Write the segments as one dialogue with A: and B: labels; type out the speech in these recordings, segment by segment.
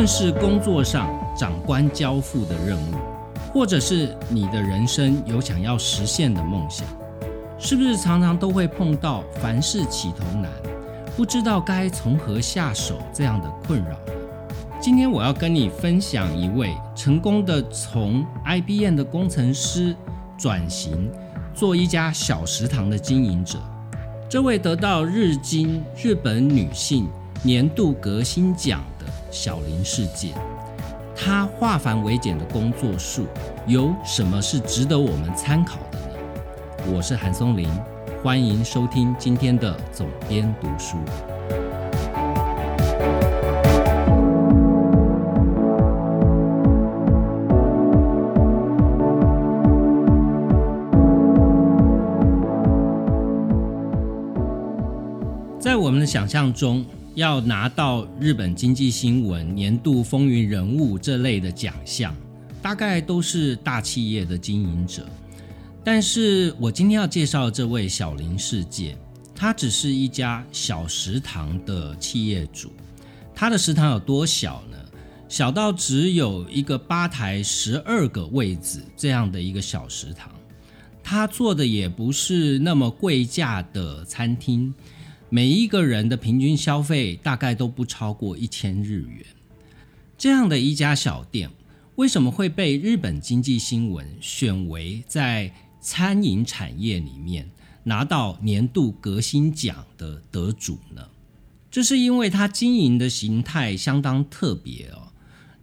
A: 论是工作上长官交付的任务，或者是你的人生有想要实现的梦想，是不是常常都会碰到凡事起头难，不知道该从何下手这样的困扰呢？今天我要跟你分享一位成功的从 IBM 的工程师转型做一家小食堂的经营者。这位得到日经日本女性年度革新奖小林世界，他化繁为简的工作术有什么是值得我们参考的呢？我是韩松林，欢迎收听今天的总编读书。在我们的想象中，要拿到日本经济新闻年度风云人物这类的奖项，大概都是大企业的经营者。但是我今天要介绍这位小林世界，他只是一家小食堂的企业主。他的食堂有多小呢？小到只有一个吧台、十二个位子这样的一个小食堂。他做的也不是那么贵价的餐厅。每一个人的平均消费大概都不超过一千日元。这样的一家小店，为什么会被日本经济新闻选为在餐饮产业里面拿到年度革新奖的得主呢？这是因为它经营的形态相当特别哦。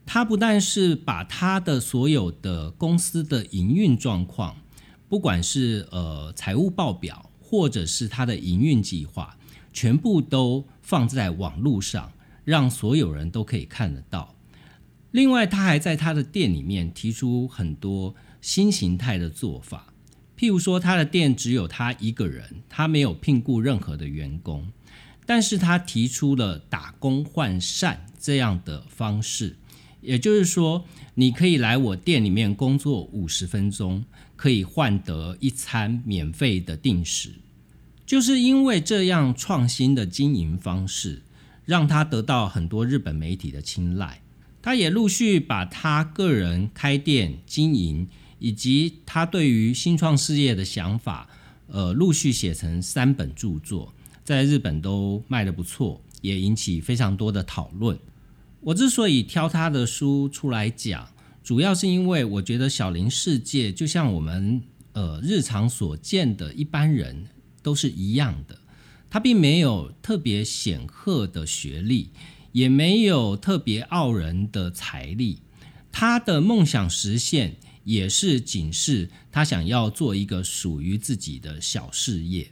A: 它不但是把它的所有的公司的营运状况，不管是呃财务报表，或者是它的营运计划。全部都放在网络上，让所有人都可以看得到。另外，他还在他的店里面提出很多新形态的做法，譬如说，他的店只有他一个人，他没有聘雇任何的员工，但是他提出了打工换膳这样的方式，也就是说，你可以来我店里面工作五十分钟，可以换得一餐免费的定时。就是因为这样创新的经营方式，让他得到很多日本媒体的青睐。他也陆续把他个人开店经营，以及他对于新创事业的想法，呃，陆续写成三本著作，在日本都卖得不错，也引起非常多的讨论。我之所以挑他的书出来讲，主要是因为我觉得小林世界就像我们呃日常所见的一般人。都是一样的，他并没有特别显赫的学历，也没有特别傲人的财力。他的梦想实现，也是仅是他想要做一个属于自己的小事业。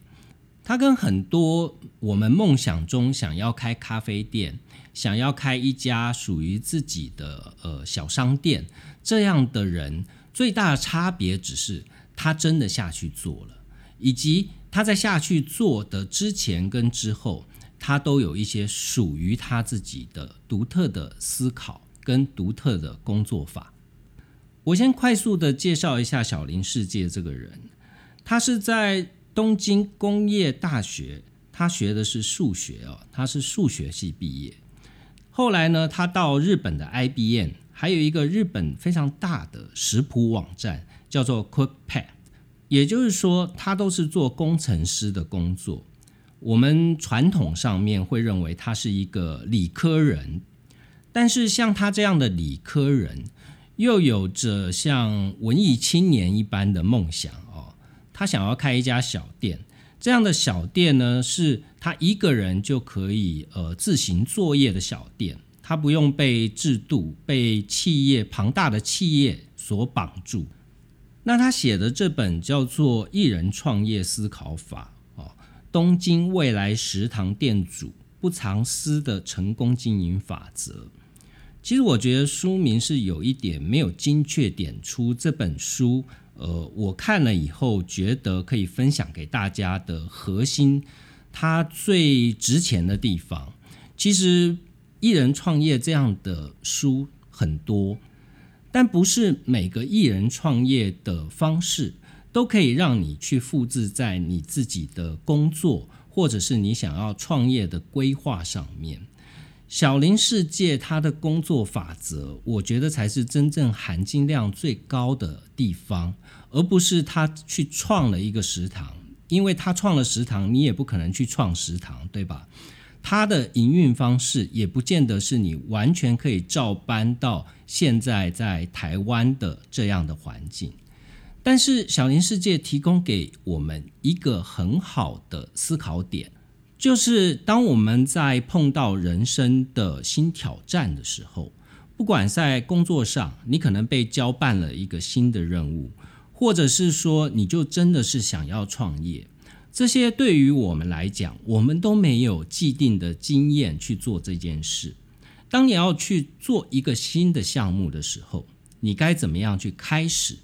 A: 他跟很多我们梦想中想要开咖啡店、想要开一家属于自己的呃小商店这样的人，最大的差别只是他真的下去做了，以及。他在下去做的之前跟之后，他都有一些属于他自己的独特的思考跟独特的工作法。我先快速的介绍一下小林世界这个人，他是在东京工业大学，他学的是数学哦，他是数学系毕业。后来呢，他到日本的 IBM，还有一个日本非常大的食谱网站，叫做 Cookpad。也就是说，他都是做工程师的工作。我们传统上面会认为他是一个理科人，但是像他这样的理科人，又有着像文艺青年一般的梦想哦。他想要开一家小店，这样的小店呢，是他一个人就可以呃自行作业的小店，他不用被制度、被企业庞大的企业所绑住。那他写的这本叫做《艺人创业思考法》哦，东京未来食堂店主不藏私的成功经营法则。其实我觉得书名是有一点没有精确点出这本书，呃，我看了以后觉得可以分享给大家的核心，它最值钱的地方。其实艺人创业这样的书很多。但不是每个艺人创业的方式都可以让你去复制在你自己的工作，或者是你想要创业的规划上面。小林世界它的工作法则，我觉得才是真正含金量最高的地方，而不是他去创了一个食堂，因为他创了食堂，你也不可能去创食堂，对吧？它的营运方式也不见得是你完全可以照搬到现在在台湾的这样的环境，但是小林世界提供给我们一个很好的思考点，就是当我们在碰到人生的新挑战的时候，不管在工作上，你可能被交办了一个新的任务，或者是说你就真的是想要创业。这些对于我们来讲，我们都没有既定的经验去做这件事。当你要去做一个新的项目的时候，你该怎么样去开始？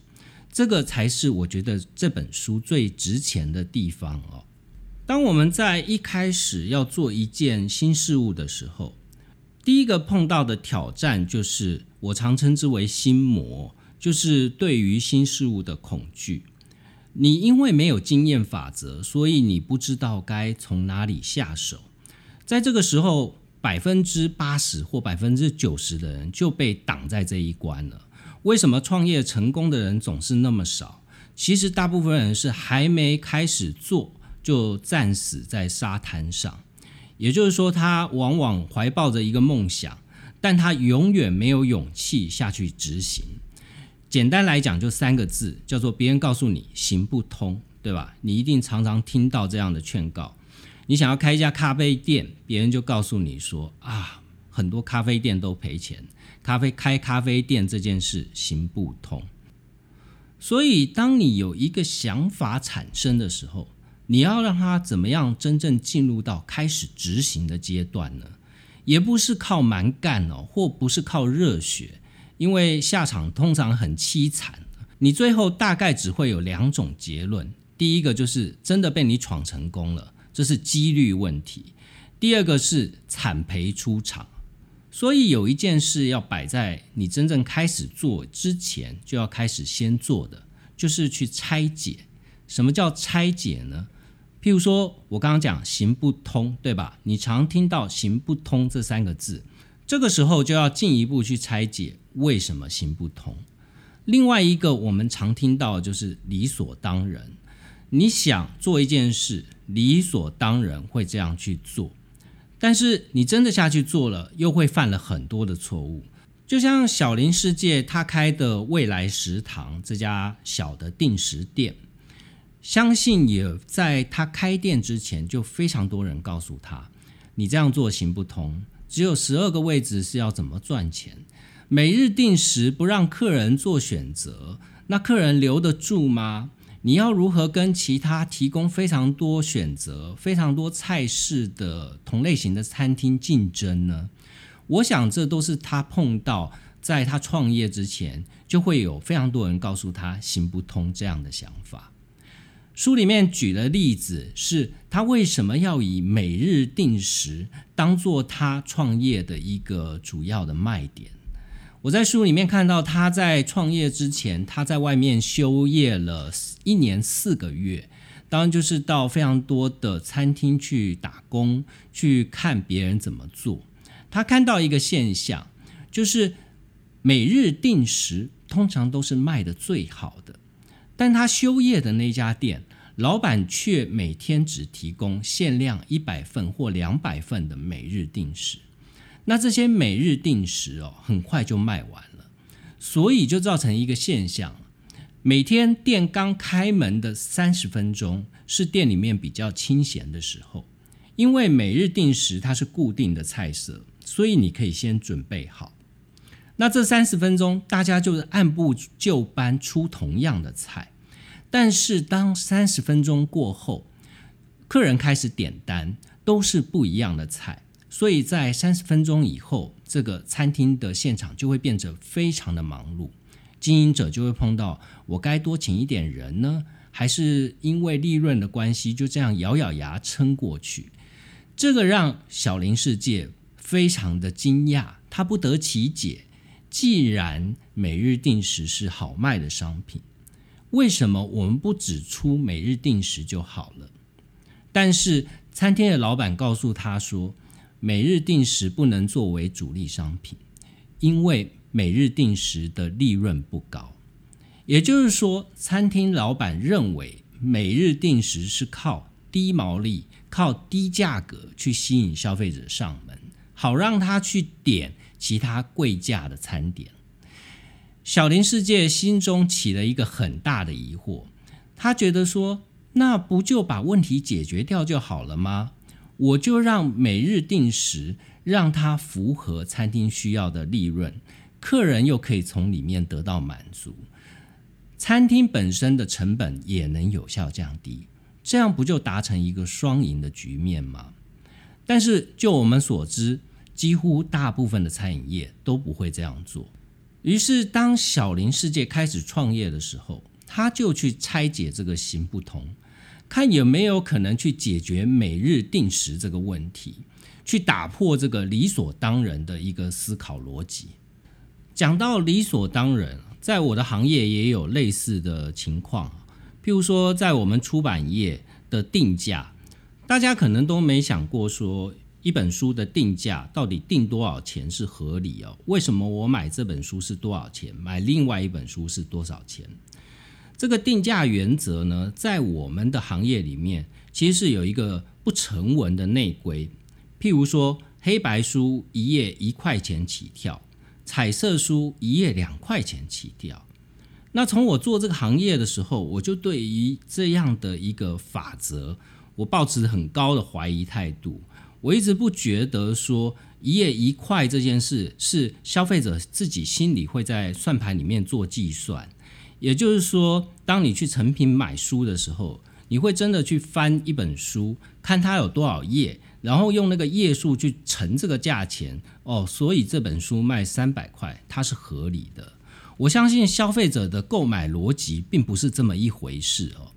A: 这个才是我觉得这本书最值钱的地方哦。当我们在一开始要做一件新事物的时候，第一个碰到的挑战就是我常称之为心魔，就是对于新事物的恐惧。你因为没有经验法则，所以你不知道该从哪里下手。在这个时候，百分之八十或百分之九十的人就被挡在这一关了。为什么创业成功的人总是那么少？其实大部分人是还没开始做，就战死在沙滩上。也就是说，他往往怀抱着一个梦想，但他永远没有勇气下去执行。简单来讲，就三个字，叫做别人告诉你行不通，对吧？你一定常常听到这样的劝告。你想要开一家咖啡店，别人就告诉你说啊，很多咖啡店都赔钱，咖啡开咖啡店这件事行不通。所以，当你有一个想法产生的时候，你要让它怎么样真正进入到开始执行的阶段呢？也不是靠蛮干哦，或不是靠热血。因为下场通常很凄惨，你最后大概只会有两种结论：第一个就是真的被你闯成功了，这是几率问题；第二个是惨赔出场。所以有一件事要摆在你真正开始做之前，就要开始先做的，就是去拆解。什么叫拆解呢？譬如说我刚刚讲行不通，对吧？你常听到行不通这三个字。这个时候就要进一步去拆解为什么行不通。另外一个我们常听到就是理所当然，你想做一件事，理所当然会这样去做，但是你真的下去做了，又会犯了很多的错误。就像小林世界他开的未来食堂这家小的定时店，相信也在他开店之前就非常多人告诉他，你这样做行不通。只有十二个位置是要怎么赚钱？每日定时不让客人做选择，那客人留得住吗？你要如何跟其他提供非常多选择、非常多菜式的同类型的餐厅竞争呢？我想这都是他碰到，在他创业之前就会有非常多人告诉他行不通这样的想法。书里面举的例子是他为什么要以每日定时当做他创业的一个主要的卖点。我在书里面看到他在创业之前，他在外面休业了一年四个月，当然就是到非常多的餐厅去打工，去看别人怎么做。他看到一个现象，就是每日定时通常都是卖的最好的。但他休业的那家店，老板却每天只提供限量一百份或两百份的每日定时。那这些每日定时哦，很快就卖完了，所以就造成一个现象：每天店刚开门的三十分钟是店里面比较清闲的时候，因为每日定时它是固定的菜色，所以你可以先准备好。那这三十分钟，大家就是按部就班出同样的菜，但是当三十分钟过后，客人开始点单，都是不一样的菜，所以在三十分钟以后，这个餐厅的现场就会变得非常的忙碌，经营者就会碰到我该多请一点人呢，还是因为利润的关系就这样咬咬牙撑过去？这个让小林世界非常的惊讶，他不得其解。既然每日定时是好卖的商品，为什么我们不只出每日定时就好了？但是餐厅的老板告诉他说，每日定时不能作为主力商品，因为每日定时的利润不高。也就是说，餐厅老板认为每日定时是靠低毛利、靠低价格去吸引消费者上门，好让他去点其他贵价的餐点。小林世界心中起了一个很大的疑惑，他觉得说，那不就把问题解决掉就好了吗？我就让每日定时，让它符合餐厅需要的利润，客人又可以从里面得到满足，餐厅本身的成本也能有效降低，这样不就达成一个双赢的局面吗？但是就我们所知，几乎大部分的餐饮业都不会这样做。于是，当小林世界开始创业的时候，他就去拆解这个行不通，看有没有可能去解决每日定时这个问题，去打破这个理所当然的一个思考逻辑。讲到理所当然，在我的行业也有类似的情况，譬如说，在我们出版业的定价，大家可能都没想过说。一本书的定价到底定多少钱是合理哦？为什么我买这本书是多少钱，买另外一本书是多少钱？这个定价原则呢，在我们的行业里面，其实是有一个不成文的内规。譬如说，黑白书一页一块钱起跳，彩色书一页两块钱起跳。那从我做这个行业的时候，我就对于这样的一个法则，我抱持很高的怀疑态度。我一直不觉得说一页一块这件事是消费者自己心里会在算盘里面做计算，也就是说，当你去成品买书的时候，你会真的去翻一本书，看它有多少页，然后用那个页数去乘这个价钱哦，所以这本书卖三百块，它是合理的。我相信消费者的购买逻辑并不是这么一回事哦。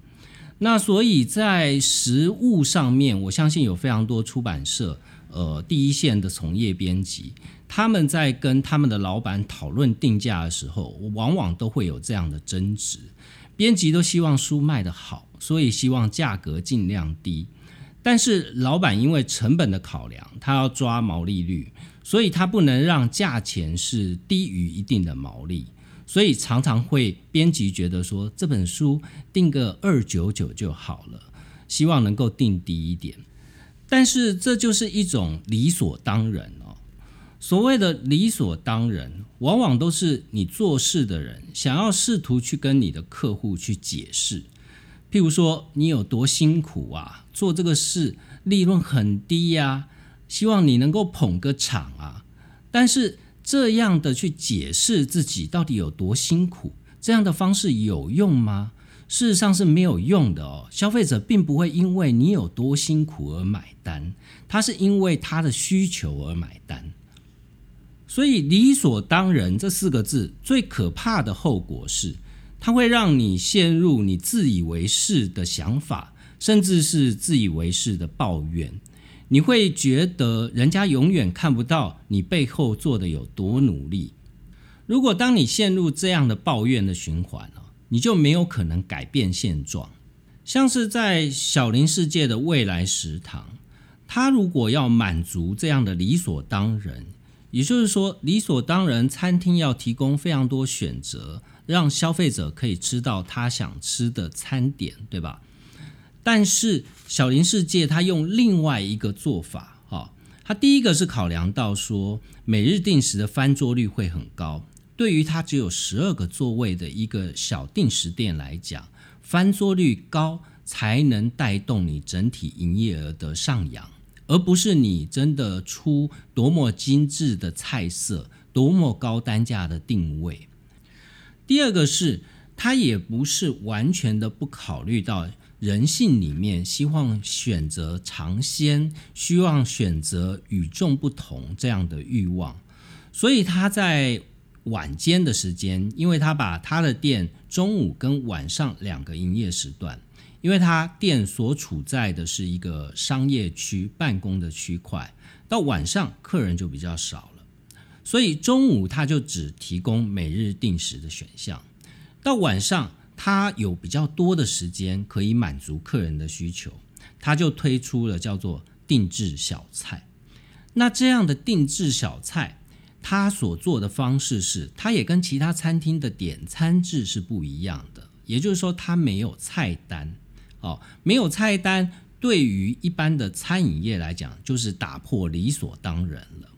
A: 那所以，在实物上面，我相信有非常多出版社，呃，第一线的从业编辑，他们在跟他们的老板讨论定价的时候，往往都会有这样的争执。编辑都希望书卖得好，所以希望价格尽量低。但是老板因为成本的考量，他要抓毛利率，所以他不能让价钱是低于一定的毛利。所以常常会编辑觉得说这本书定个二九九就好了，希望能够定低一点。但是这就是一种理所当然哦。所谓的理所当然，往往都是你做事的人想要试图去跟你的客户去解释。譬如说你有多辛苦啊，做这个事利润很低呀，希望你能够捧个场啊。但是这样的去解释自己到底有多辛苦，这样的方式有用吗？事实上是没有用的哦。消费者并不会因为你有多辛苦而买单，他是因为他的需求而买单。所以“理所当然”这四个字最可怕的后果是，它会让你陷入你自以为是的想法，甚至是自以为是的抱怨。你会觉得人家永远看不到你背后做的有多努力。如果当你陷入这样的抱怨的循环了，你就没有可能改变现状。像是在小林世界的未来食堂，他如果要满足这样的理所当然，也就是说理所当然，餐厅要提供非常多选择，让消费者可以吃到他想吃的餐点，对吧？但是小林世界他用另外一个做法，哈，他第一个是考量到说每日定时的翻桌率会很高，对于他只有十二个座位的一个小定时店来讲，翻桌率高才能带动你整体营业额的上扬，而不是你真的出多么精致的菜色，多么高单价的定位。第二个是，他也不是完全的不考虑到。人性里面希望选择尝鲜，希望选择与众不同这样的欲望，所以他在晚间的时间，因为他把他的店中午跟晚上两个营业时段，因为他店所处在的是一个商业区办公的区块，到晚上客人就比较少了，所以中午他就只提供每日定时的选项，到晚上。他有比较多的时间可以满足客人的需求，他就推出了叫做定制小菜。那这样的定制小菜，他所做的方式是，他也跟其他餐厅的点餐制是不一样的。也就是说，他没有菜单，哦，没有菜单，对于一般的餐饮业来讲，就是打破理所当然了。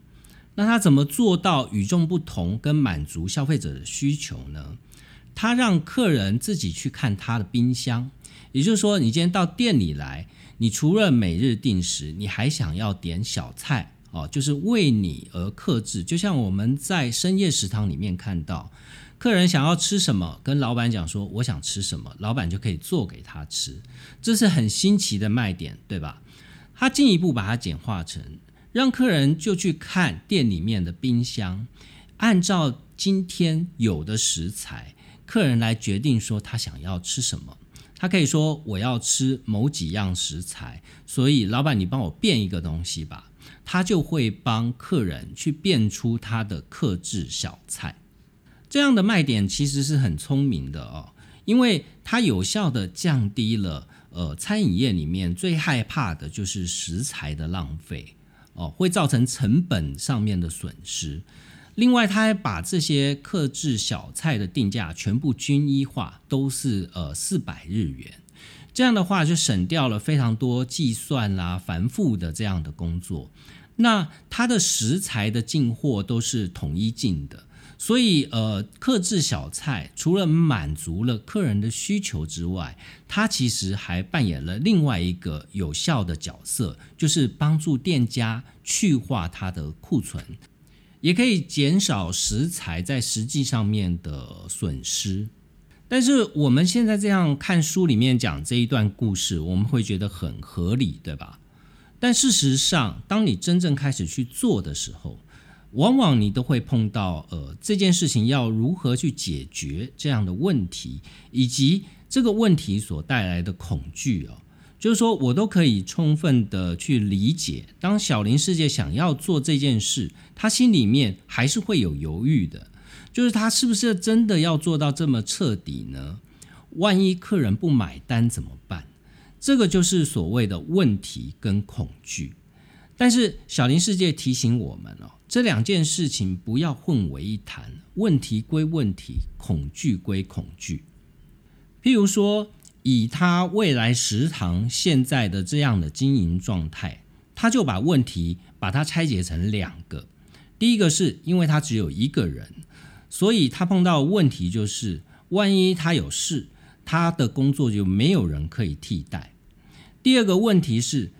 A: 那他怎么做到与众不同，跟满足消费者的需求呢？他让客人自己去看他的冰箱，也就是说，你今天到店里来，你除了每日定时，你还想要点小菜哦，就是为你而克制。就像我们在深夜食堂里面看到，客人想要吃什么，跟老板讲说我想吃什么，老板就可以做给他吃，这是很新奇的卖点，对吧？他进一步把它简化成，让客人就去看店里面的冰箱，按照今天有的食材。客人来决定说他想要吃什么，他可以说我要吃某几样食材，所以老板你帮我变一个东西吧，他就会帮客人去变出他的克制小菜。这样的卖点其实是很聪明的哦，因为它有效的降低了呃餐饮业里面最害怕的就是食材的浪费哦，会造成成本上面的损失。另外，他还把这些克制小菜的定价全部均一化，都是呃四百日元。这样的话，就省掉了非常多计算啦、繁复的这样的工作。那它的食材的进货都是统一进的，所以呃，克制小菜除了满足了客人的需求之外，它其实还扮演了另外一个有效的角色，就是帮助店家去化它的库存。也可以减少食材在实际上面的损失，但是我们现在这样看书里面讲这一段故事，我们会觉得很合理，对吧？但事实上，当你真正开始去做的时候，往往你都会碰到呃这件事情要如何去解决这样的问题，以及这个问题所带来的恐惧哦。就是说我都可以充分的去理解，当小林世界想要做这件事，他心里面还是会有犹豫的。就是他是不是真的要做到这么彻底呢？万一客人不买单怎么办？这个就是所谓的问题跟恐惧。但是小林世界提醒我们哦，这两件事情不要混为一谈，问题归问题，恐惧归恐惧。譬如说。以他未来食堂现在的这样的经营状态，他就把问题把它拆解成两个。第一个是因为他只有一个人，所以他碰到问题就是，万一他有事，他的工作就没有人可以替代。第二个问题是，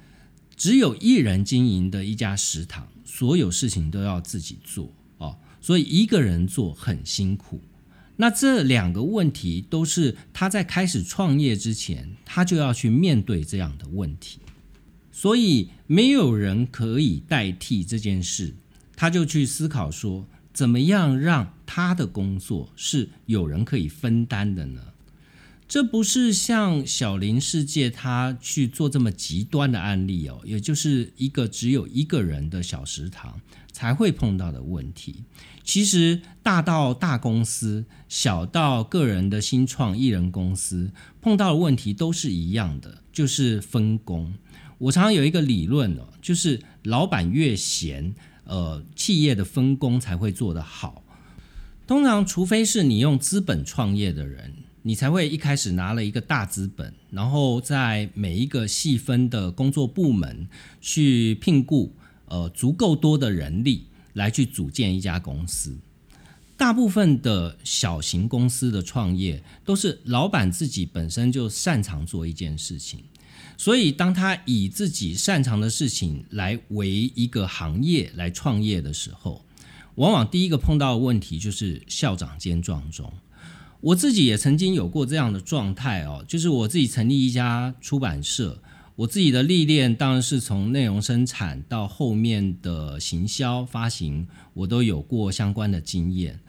A: 只有一人经营的一家食堂，所有事情都要自己做哦，所以一个人做很辛苦。那这两个问题都是他在开始创业之前，他就要去面对这样的问题，所以没有人可以代替这件事，他就去思考说，怎么样让他的工作是有人可以分担的呢？这不是像小林世界他去做这么极端的案例哦，也就是一个只有一个人的小食堂才会碰到的问题。其实大到大公司，小到个人的新创艺人公司，碰到的问题都是一样的，就是分工。我常常有一个理论哦，就是老板越闲，呃，企业的分工才会做得好。通常，除非是你用资本创业的人，你才会一开始拿了一个大资本，然后在每一个细分的工作部门去聘雇呃足够多的人力。来去组建一家公司，大部分的小型公司的创业都是老板自己本身就擅长做一件事情，所以当他以自己擅长的事情来为一个行业来创业的时候，往往第一个碰到的问题就是校长兼撞钟。我自己也曾经有过这样的状态哦，就是我自己成立一家出版社。我自己的历练当然是从内容生产到后面的行销发行，我都有过相关的经验。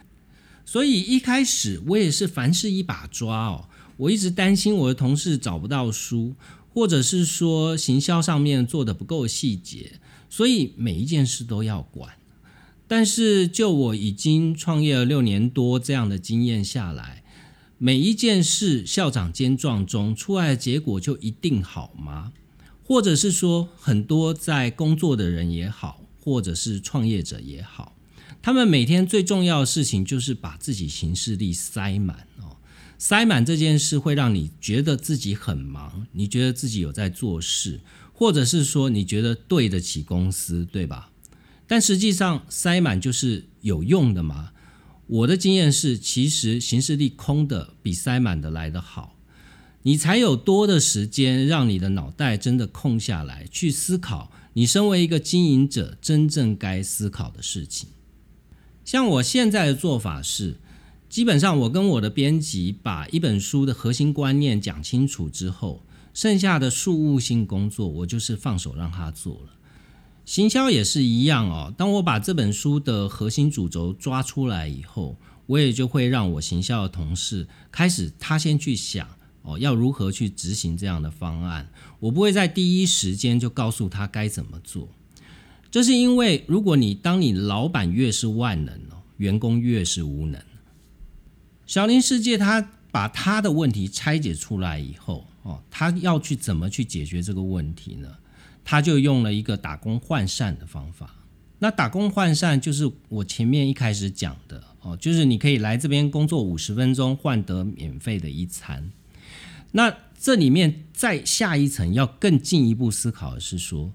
A: 所以一开始我也是凡事一把抓哦，我一直担心我的同事找不到书，或者是说行销上面做的不够细节，所以每一件事都要管。但是就我已经创业了六年多这样的经验下来。每一件事，校长兼撞钟出来的结果就一定好吗？或者是说，很多在工作的人也好，或者是创业者也好，他们每天最重要的事情就是把自己行事力塞满哦。塞满这件事会让你觉得自己很忙，你觉得自己有在做事，或者是说你觉得对得起公司，对吧？但实际上塞满就是有用的吗？我的经验是，其实行事力空的比塞满的来得好，你才有多的时间让你的脑袋真的空下来，去思考你身为一个经营者真正该思考的事情。像我现在的做法是。基本上，我跟我的编辑把一本书的核心观念讲清楚之后，剩下的事务性工作，我就是放手让他做了。行销也是一样哦。当我把这本书的核心主轴抓出来以后，我也就会让我行销的同事开始，他先去想哦，要如何去执行这样的方案。我不会在第一时间就告诉他该怎么做。这是因为，如果你当你老板越是万能哦，员工越是无能。小林世界，他把他的问题拆解出来以后，哦，他要去怎么去解决这个问题呢？他就用了一个打工换膳的方法。那打工换膳就是我前面一开始讲的，哦，就是你可以来这边工作五十分钟，换得免费的一餐。那这里面再下一层要更进一步思考的是说，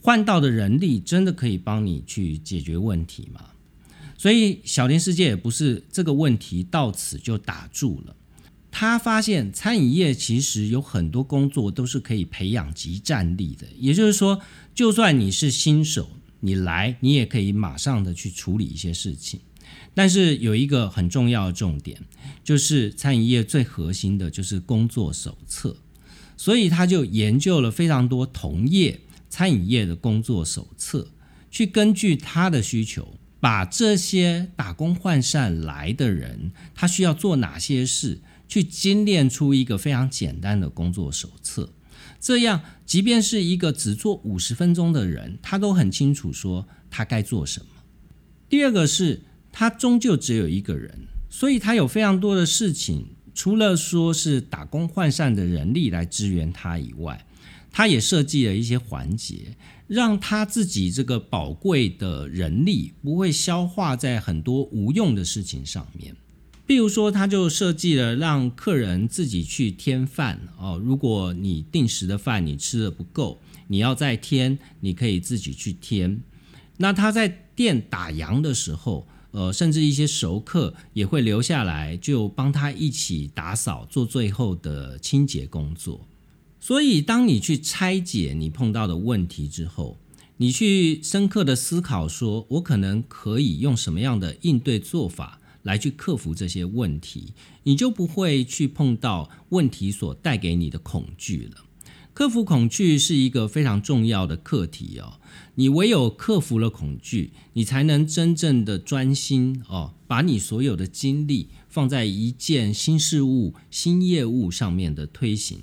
A: 换到的人力真的可以帮你去解决问题吗？所以小林世界也不是这个问题到此就打住了。他发现餐饮业其实有很多工作都是可以培养集战力的，也就是说，就算你是新手，你来你也可以马上的去处理一些事情。但是有一个很重要的重点，就是餐饮业最核心的就是工作手册。所以他就研究了非常多同业餐饮业的工作手册，去根据他的需求。把这些打工换膳来的人，他需要做哪些事，去精炼出一个非常简单的工作手册。这样，即便是一个只做五十分钟的人，他都很清楚说他该做什么。第二个是，他终究只有一个人，所以他有非常多的事情，除了说是打工换膳的人力来支援他以外。他也设计了一些环节，让他自己这个宝贵的人力不会消化在很多无用的事情上面。比如说，他就设计了让客人自己去添饭哦。如果你定时的饭你吃的不够，你要再添，你可以自己去添。那他在店打烊的时候，呃，甚至一些熟客也会留下来，就帮他一起打扫，做最后的清洁工作。所以，当你去拆解你碰到的问题之后，你去深刻的思考，说我可能可以用什么样的应对做法来去克服这些问题，你就不会去碰到问题所带给你的恐惧了。克服恐惧是一个非常重要的课题哦。你唯有克服了恐惧，你才能真正的专心哦，把你所有的精力放在一件新事物、新业务上面的推行。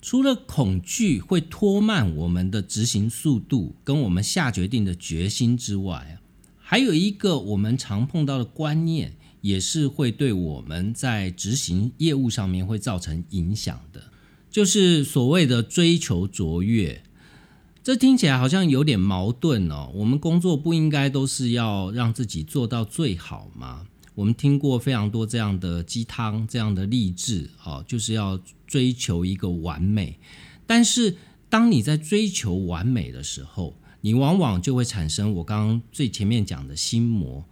A: 除了恐惧会拖慢我们的执行速度跟我们下决定的决心之外，还有一个我们常碰到的观念，也是会对我们在执行业务上面会造成影响的，就是所谓的追求卓越。这听起来好像有点矛盾哦。我们工作不应该都是要让自己做到最好吗？我们听过非常多这样的鸡汤，这样的励志，哦，就是要追求一个完美。但是，当你在追求完美的时候，你往往就会产生我刚刚最前面讲的心魔，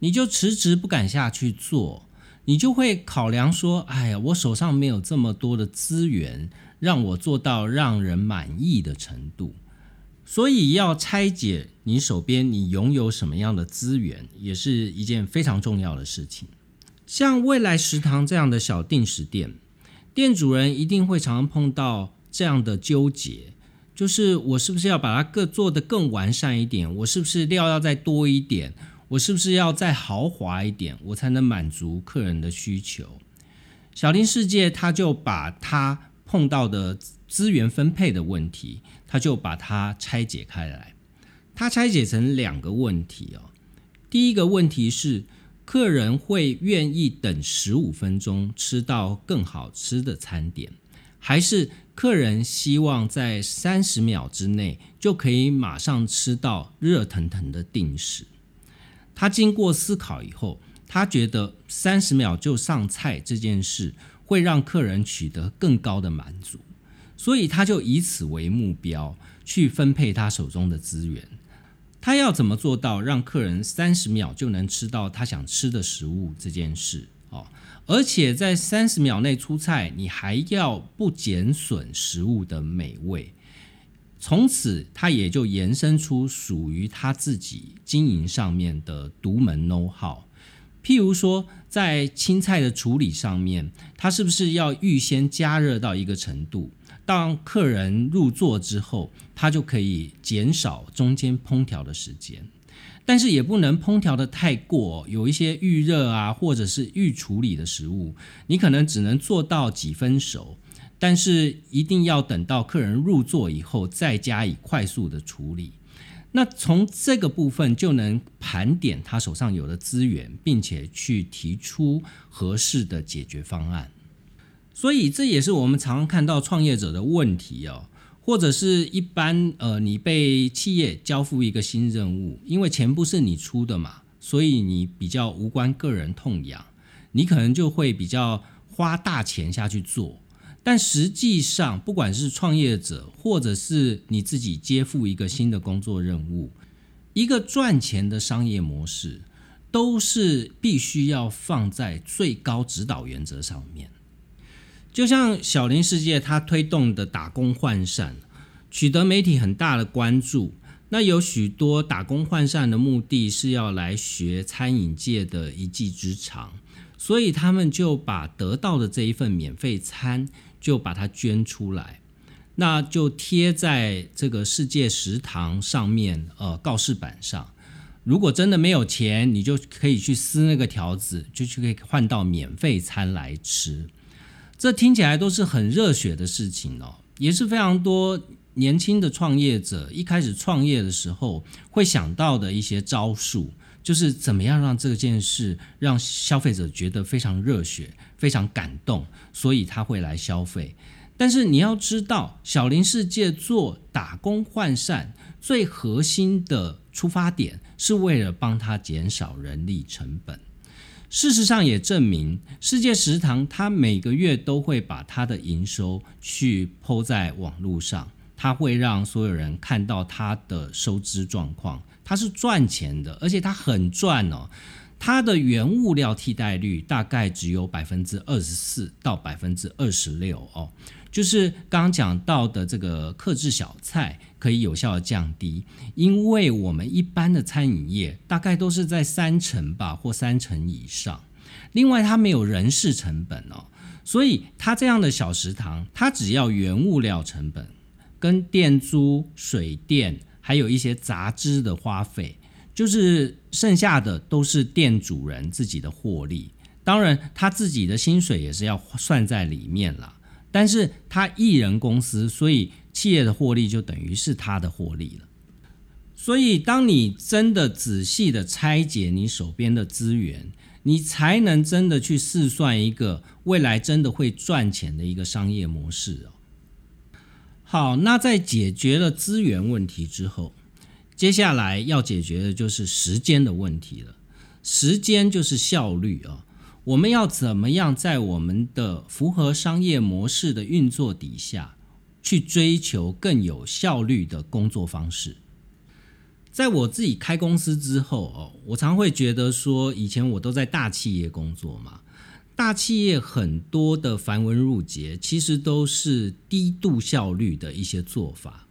A: 你就迟迟不敢下去做，你就会考量说：“哎呀，我手上没有这么多的资源，让我做到让人满意的程度。”所以要拆解你手边你拥有什么样的资源，也是一件非常重要的事情。像未来食堂这样的小定时店，店主人一定会常常碰到这样的纠结，就是我是不是要把它各做得更完善一点？我是不是料要再多一点？我是不是要再豪华一点？我才能满足客人的需求？小林世界他就把他碰到的资源分配的问题。他就把它拆解开来，他拆解成两个问题哦。第一个问题是，客人会愿意等十五分钟吃到更好吃的餐点，还是客人希望在三十秒之内就可以马上吃到热腾腾的定食？他经过思考以后，他觉得三十秒就上菜这件事会让客人取得更高的满足，所以他就以此为目标去分配他手中的资源。他要怎么做到让客人三十秒就能吃到他想吃的食物这件事？哦，而且在三十秒内出菜，你还要不减损食物的美味。从此，他也就延伸出属于他自己经营上面的独门 know how。譬如说，在青菜的处理上面，他是不是要预先加热到一个程度？当客人入座之后，他就可以减少中间烹调的时间，但是也不能烹调的太过，有一些预热啊，或者是预处理的食物，你可能只能做到几分熟，但是一定要等到客人入座以后再加以快速的处理。那从这个部分就能盘点他手上有的资源，并且去提出合适的解决方案。所以这也是我们常常看到创业者的问题哦，或者是一般呃，你被企业交付一个新任务，因为钱不是你出的嘛，所以你比较无关个人痛痒，你可能就会比较花大钱下去做。但实际上，不管是创业者，或者是你自己接付一个新的工作任务，一个赚钱的商业模式，都是必须要放在最高指导原则上面。就像小林世界，他推动的打工换膳，取得媒体很大的关注。那有许多打工换膳的目的是要来学餐饮界的一技之长，所以他们就把得到的这一份免费餐，就把它捐出来，那就贴在这个世界食堂上面，呃，告示板上。如果真的没有钱，你就可以去撕那个条子，就去可以换到免费餐来吃。这听起来都是很热血的事情哦，也是非常多年轻的创业者一开始创业的时候会想到的一些招数，就是怎么样让这件事让消费者觉得非常热血、非常感动，所以他会来消费。但是你要知道，小林世界做打工换善最核心的出发点是为了帮他减少人力成本。事实上也证明，世界食堂它每个月都会把它的营收去抛在网络上，它会让所有人看到它的收支状况，它是赚钱的，而且它很赚哦。它的原物料替代率大概只有百分之二十四到百分之二十六哦。就是刚刚讲到的这个克制小菜可以有效的降低，因为我们一般的餐饮业大概都是在三成吧或三成以上。另外，它没有人事成本哦，所以它这样的小食堂，它只要原物料成本跟店租、水电，还有一些杂支的花费，就是剩下的都是店主人自己的获利。当然，他自己的薪水也是要算在里面了。但是他一人公司，所以企业的获利就等于是他的获利了。所以，当你真的仔细的拆解你手边的资源，你才能真的去试算一个未来真的会赚钱的一个商业模式哦。好，那在解决了资源问题之后，接下来要解决的就是时间的问题了。时间就是效率啊。我们要怎么样在我们的符合商业模式的运作底下，去追求更有效率的工作方式？在我自己开公司之后哦，我常会觉得说，以前我都在大企业工作嘛，大企业很多的繁文缛节，其实都是低度效率的一些做法。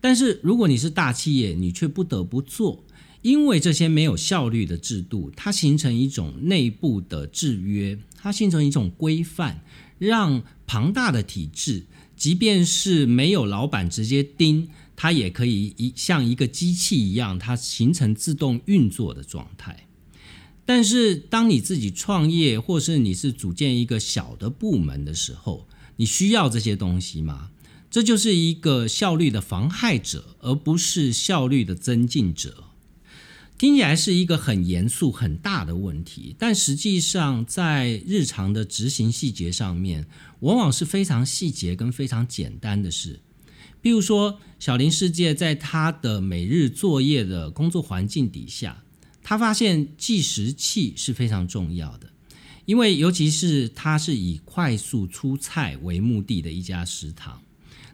A: 但是如果你是大企业，你却不得不做。因为这些没有效率的制度，它形成一种内部的制约，它形成一种规范，让庞大的体制，即便是没有老板直接盯，它也可以一像一个机器一样，它形成自动运作的状态。但是，当你自己创业，或是你是组建一个小的部门的时候，你需要这些东西吗？这就是一个效率的妨害者，而不是效率的增进者。听起来是一个很严肃、很大的问题，但实际上在日常的执行细节上面，往往是非常细节跟非常简单的事。比如说，小林世界在他的每日作业的工作环境底下，他发现计时器是非常重要的，因为尤其是他是以快速出菜为目的的一家食堂。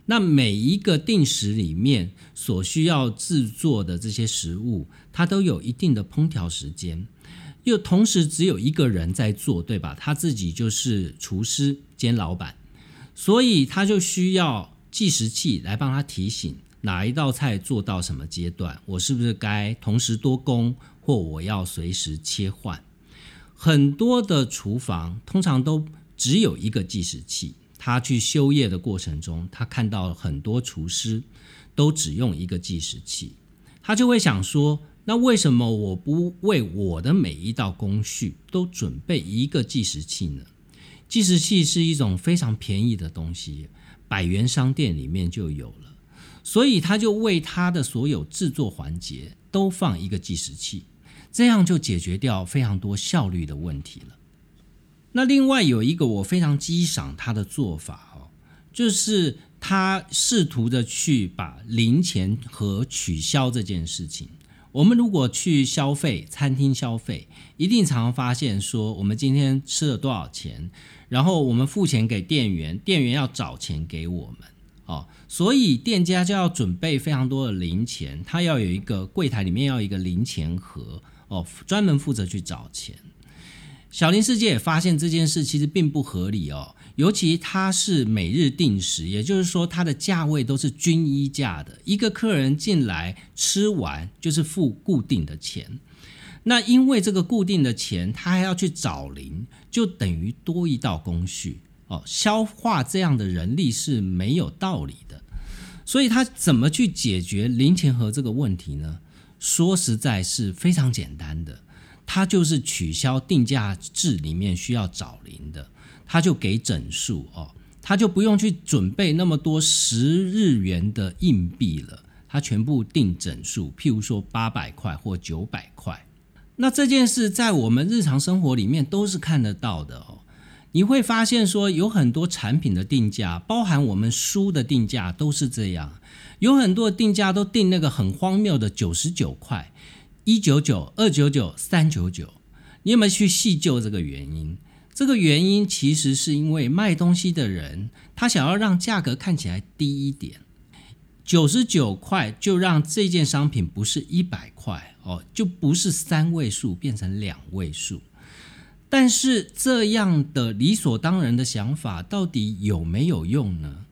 A: 那每一个定时里面所需要制作的这些食物，它都有一定的烹调时间，又同时只有一个人在做，对吧？他自己就是厨师兼老板，所以他就需要计时器来帮他提醒哪一道菜做到什么阶段，我是不是该同时多工，或我要随时切换。很多的厨房通常都只有一个计时器。他去修业的过程中，他看到很多厨师都只用一个计时器，他就会想说：那为什么我不为我的每一道工序都准备一个计时器呢？计时器是一种非常便宜的东西，百元商店里面就有了，所以他就为他的所有制作环节都放一个计时器，这样就解决掉非常多效率的问题了。那另外有一个我非常欣赏他的做法哦，就是他试图的去把零钱和取消这件事情。我们如果去消费餐厅消费，一定常常发现说，我们今天吃了多少钱，然后我们付钱给店员，店员要找钱给我们哦，所以店家就要准备非常多的零钱，他要有一个柜台里面要一个零钱盒哦，专门负责去找钱。小林世界也发现这件事其实并不合理哦，尤其它是每日定时，也就是说它的价位都是均一价的，一个客人进来吃完就是付固定的钱。那因为这个固定的钱，他还要去找零，就等于多一道工序哦。消化这样的人力是没有道理的，所以他怎么去解决零钱盒这个问题呢？说实在是非常简单的。它就是取消定价制里面需要找零的，它就给整数哦，它就不用去准备那么多十日元的硬币了，它全部定整数，譬如说八百块或九百块。那这件事在我们日常生活里面都是看得到的哦。你会发现说有很多产品的定价，包含我们书的定价都是这样，有很多定价都定那个很荒谬的九十九块。一九九、二九九、三九九，你有没有去细究这个原因？这个原因其实是因为卖东西的人他想要让价格看起来低一点，九十九块就让这件商品不是一百块哦，就不是三位数变成两位数。但是这样的理所当然的想法到底有没有用呢？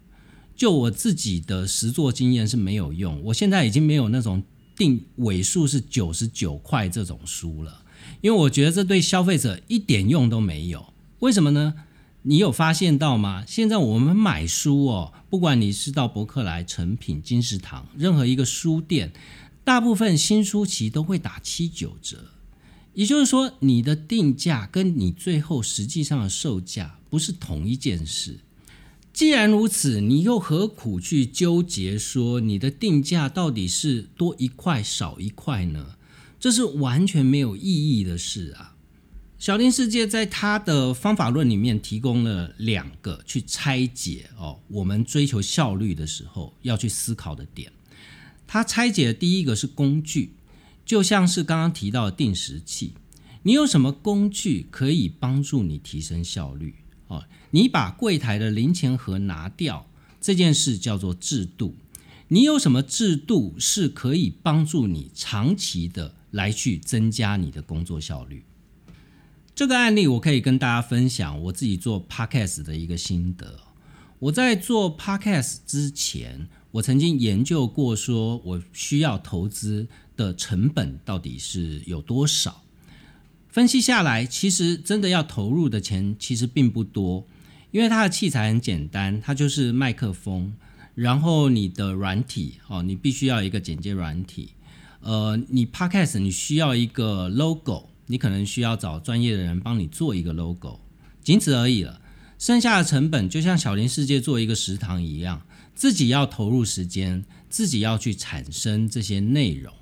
A: 就我自己的实作经验是没有用，我现在已经没有那种。定尾数是九十九块这种书了，因为我觉得这对消费者一点用都没有。为什么呢？你有发现到吗？现在我们买书哦，不管你是到博客来、成品、金石堂，任何一个书店，大部分新书期都会打七九折。也就是说，你的定价跟你最后实际上的售价不是同一件事。既然如此，你又何苦去纠结说你的定价到底是多一块少一块呢？这是完全没有意义的事啊！小林世界在他的方法论里面提供了两个去拆解哦，我们追求效率的时候要去思考的点。他拆解的第一个是工具，就像是刚刚提到的定时器，你有什么工具可以帮助你提升效率？哦，你把柜台的零钱盒拿掉这件事叫做制度。你有什么制度是可以帮助你长期的来去增加你的工作效率？这个案例我可以跟大家分享我自己做 podcast 的一个心得。我在做 podcast 之前，我曾经研究过，说我需要投资的成本到底是有多少。分析下来，其实真的要投入的钱其实并不多，因为它的器材很简单，它就是麦克风，然后你的软体哦，你必须要一个剪接软体，呃，你 Podcast 你需要一个 logo，你可能需要找专业的人帮你做一个 logo，仅此而已了。剩下的成本就像小林世界做一个食堂一样，自己要投入时间，自己要去产生这些内容。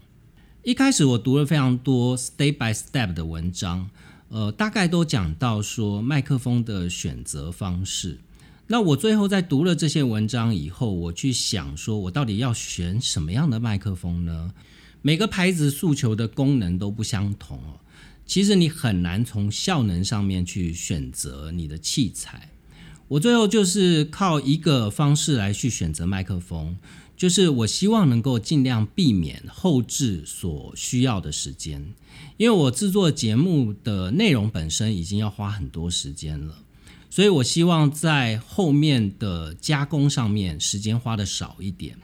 A: 一开始我读了非常多 step by step 的文章，呃，大概都讲到说麦克风的选择方式。那我最后在读了这些文章以后，我去想说，我到底要选什么样的麦克风呢？每个牌子诉求的功能都不相同哦。其实你很难从效能上面去选择你的器材。我最后就是靠一个方式来去选择麦克风，就是我希望能够尽量避免后置所需要的时间，因为我制作节目的内容本身已经要花很多时间了。所以我希望在后面的加工上面时间花的少一点。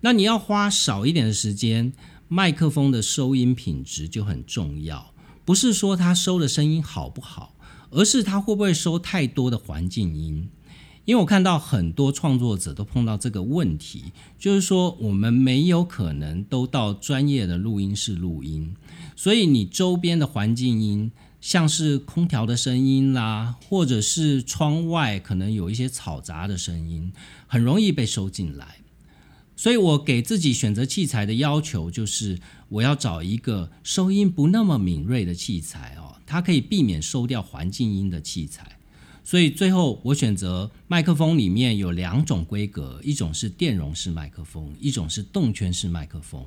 A: 那你要花少一点的时间，麦克风的收音品质就很重要。不是说它收的声音好不好，而是它会不会收太多的环境音。因为我看到很多创作者都碰到这个问题，就是说我们没有可能都到专业的录音室录音，所以你周边的环境音。像是空调的声音啦，或者是窗外可能有一些嘈杂的声音，很容易被收进来。所以我给自己选择器材的要求就是，我要找一个收音不那么敏锐的器材哦，它可以避免收掉环境音的器材。所以最后我选择麦克风里面有两种规格，一种是电容式麦克风，一种是动圈式麦克风。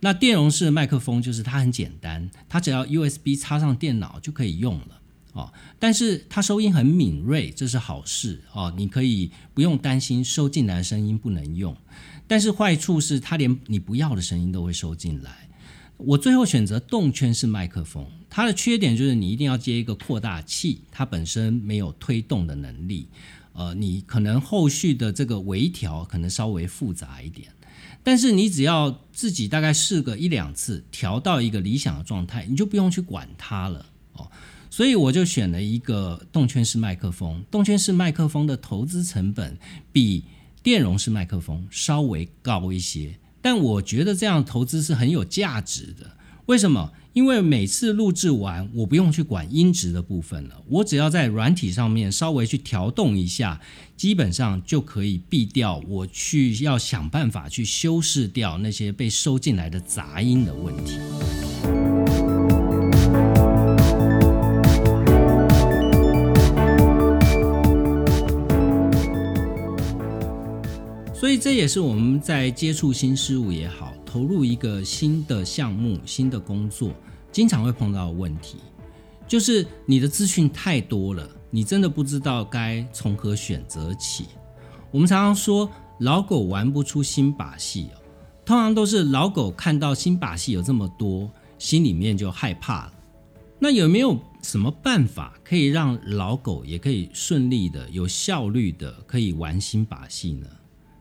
A: 那电容式麦克风就是它很简单，它只要 USB 插上电脑就可以用了哦。但是它收音很敏锐，这是好事哦，你可以不用担心收进来的声音不能用。但是坏处是它连你不要的声音都会收进来。我最后选择动圈式麦克风，它的缺点就是你一定要接一个扩大器，它本身没有推动的能力。呃，你可能后续的这个微调可能稍微复杂一点。但是你只要自己大概试个一两次，调到一个理想的状态，你就不用去管它了哦。所以我就选了一个动圈式麦克风。动圈式麦克风的投资成本比电容式麦克风稍微高一些，但我觉得这样投资是很有价值的。为什么？因为每次录制完，我不用去管音质的部分了，我只要在软体上面稍微去调动一下，基本上就可以避掉我去要想办法去修饰掉那些被收进来的杂音的问题。所以这也是我们在接触新事物也好。投入一个新的项目、新的工作，经常会碰到问题，就是你的资讯太多了，你真的不知道该从何选择起。我们常常说老狗玩不出新把戏哦，通常都是老狗看到新把戏有这么多，心里面就害怕了。那有没有什么办法可以让老狗也可以顺利的、有效率的可以玩新把戏呢？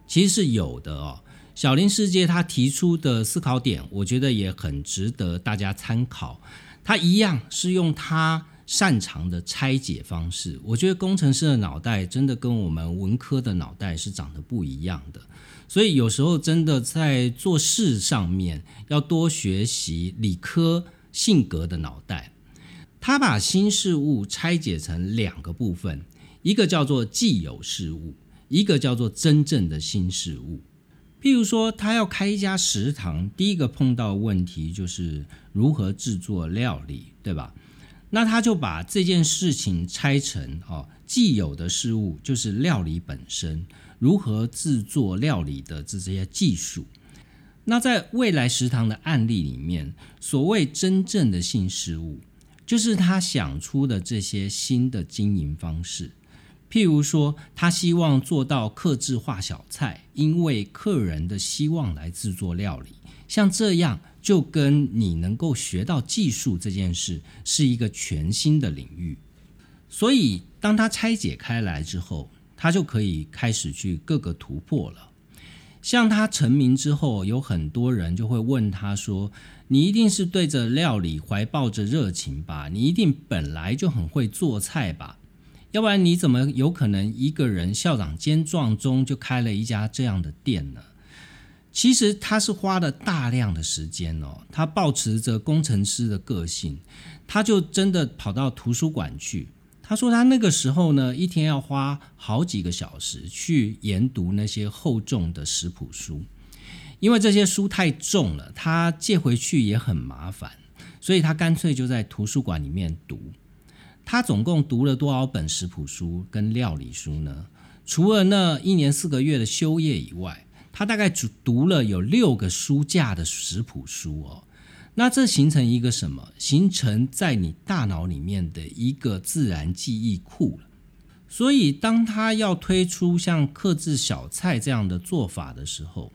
A: 其实是有的哦。小林世界他提出的思考点，我觉得也很值得大家参考。他一样是用他擅长的拆解方式。我觉得工程师的脑袋真的跟我们文科的脑袋是长得不一样的，所以有时候真的在做事上面要多学习理科性格的脑袋。他把新事物拆解成两个部分，一个叫做既有事物，一个叫做真正的新事物。譬如说，他要开一家食堂，第一个碰到问题就是如何制作料理，对吧？那他就把这件事情拆成哦，既有的事物就是料理本身，如何制作料理的这些技术。那在未来食堂的案例里面，所谓真正的新事物，就是他想出的这些新的经营方式。譬如说，他希望做到克制化小菜，因为客人的希望来制作料理。像这样，就跟你能够学到技术这件事是一个全新的领域。所以，当他拆解开来之后，他就可以开始去各个突破了。像他成名之后，有很多人就会问他说：“你一定是对着料理怀抱着热情吧？你一定本来就很会做菜吧？”要不然你怎么有可能一个人校长兼撞钟就开了一家这样的店呢？其实他是花了大量的时间哦，他保持着工程师的个性，他就真的跑到图书馆去。他说他那个时候呢，一天要花好几个小时去研读那些厚重的食谱书，因为这些书太重了，他借回去也很麻烦，所以他干脆就在图书馆里面读。他总共读了多少本食谱书跟料理书呢？除了那一年四个月的休业以外，他大概只读了有六个书架的食谱书哦。那这形成一个什么？形成在你大脑里面的一个自然记忆库了。所以，当他要推出像克制小菜这样的做法的时候，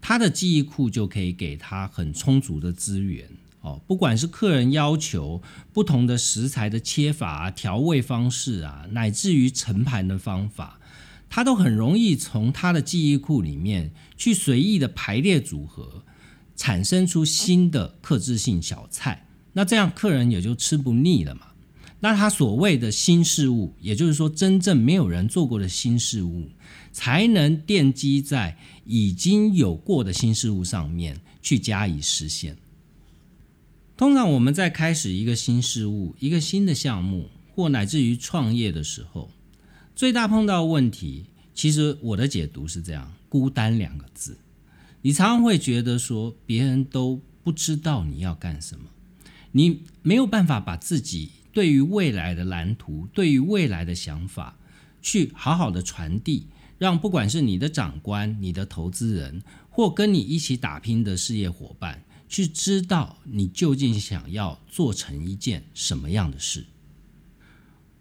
A: 他的记忆库就可以给他很充足的资源。哦，不管是客人要求不同的食材的切法啊、调味方式啊，乃至于盛盘的方法，他都很容易从他的记忆库里面去随意的排列组合，产生出新的克制性小菜。那这样客人也就吃不腻了嘛。那他所谓的新事物，也就是说真正没有人做过的新事物，才能奠基在已经有过的新事物上面去加以实现。通常我们在开始一个新事物、一个新的项目，或乃至于创业的时候，最大碰到问题，其实我的解读是这样：孤单两个字。你常常会觉得说，别人都不知道你要干什么，你没有办法把自己对于未来的蓝图、对于未来的想法，去好好的传递，让不管是你的长官、你的投资人，或跟你一起打拼的事业伙伴。去知道你究竟想要做成一件什么样的事。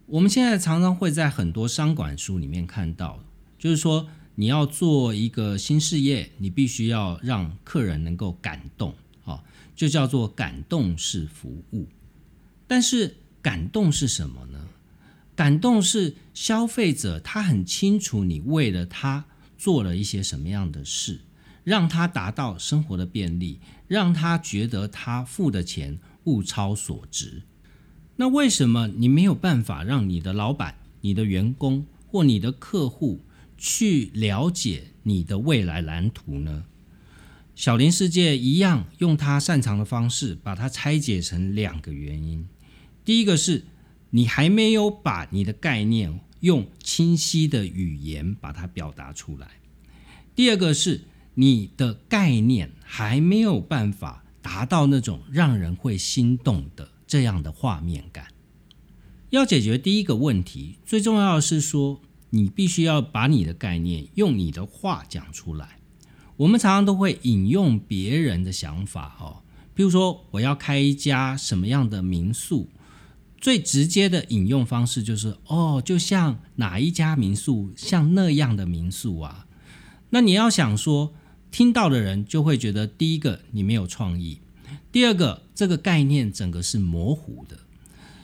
A: 我们现在常常会在很多商管书里面看到，就是说你要做一个新事业，你必须要让客人能够感动，啊，就叫做感动式服务。但是感动是什么呢？感动是消费者他很清楚你为了他做了一些什么样的事。让他达到生活的便利，让他觉得他付的钱物超所值。那为什么你没有办法让你的老板、你的员工或你的客户去了解你的未来蓝图呢？小林世界一样用他擅长的方式，把它拆解成两个原因。第一个是你还没有把你的概念用清晰的语言把它表达出来。第二个是。你的概念还没有办法达到那种让人会心动的这样的画面感。要解决第一个问题，最重要的是说，你必须要把你的概念用你的话讲出来。我们常常都会引用别人的想法哦，比如说我要开一家什么样的民宿，最直接的引用方式就是哦，就像哪一家民宿像那样的民宿啊。那你要想说。听到的人就会觉得，第一个你没有创意，第二个这个概念整个是模糊的，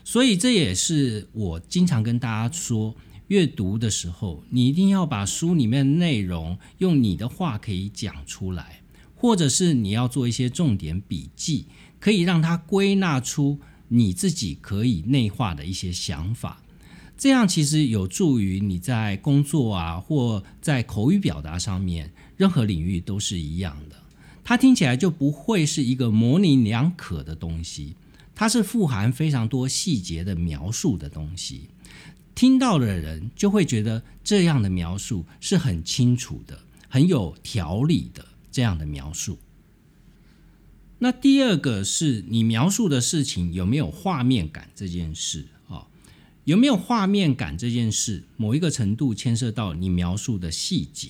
A: 所以这也是我经常跟大家说，阅读的时候你一定要把书里面的内容用你的话可以讲出来，或者是你要做一些重点笔记，可以让它归纳出你自己可以内化的一些想法。这样其实有助于你在工作啊，或在口语表达上面，任何领域都是一样的。它听起来就不会是一个模棱两可的东西，它是富含非常多细节的描述的东西。听到的人就会觉得这样的描述是很清楚的、很有条理的这样的描述。那第二个是你描述的事情有没有画面感这件事啊。有没有画面感这件事，某一个程度牵涉到你描述的细节，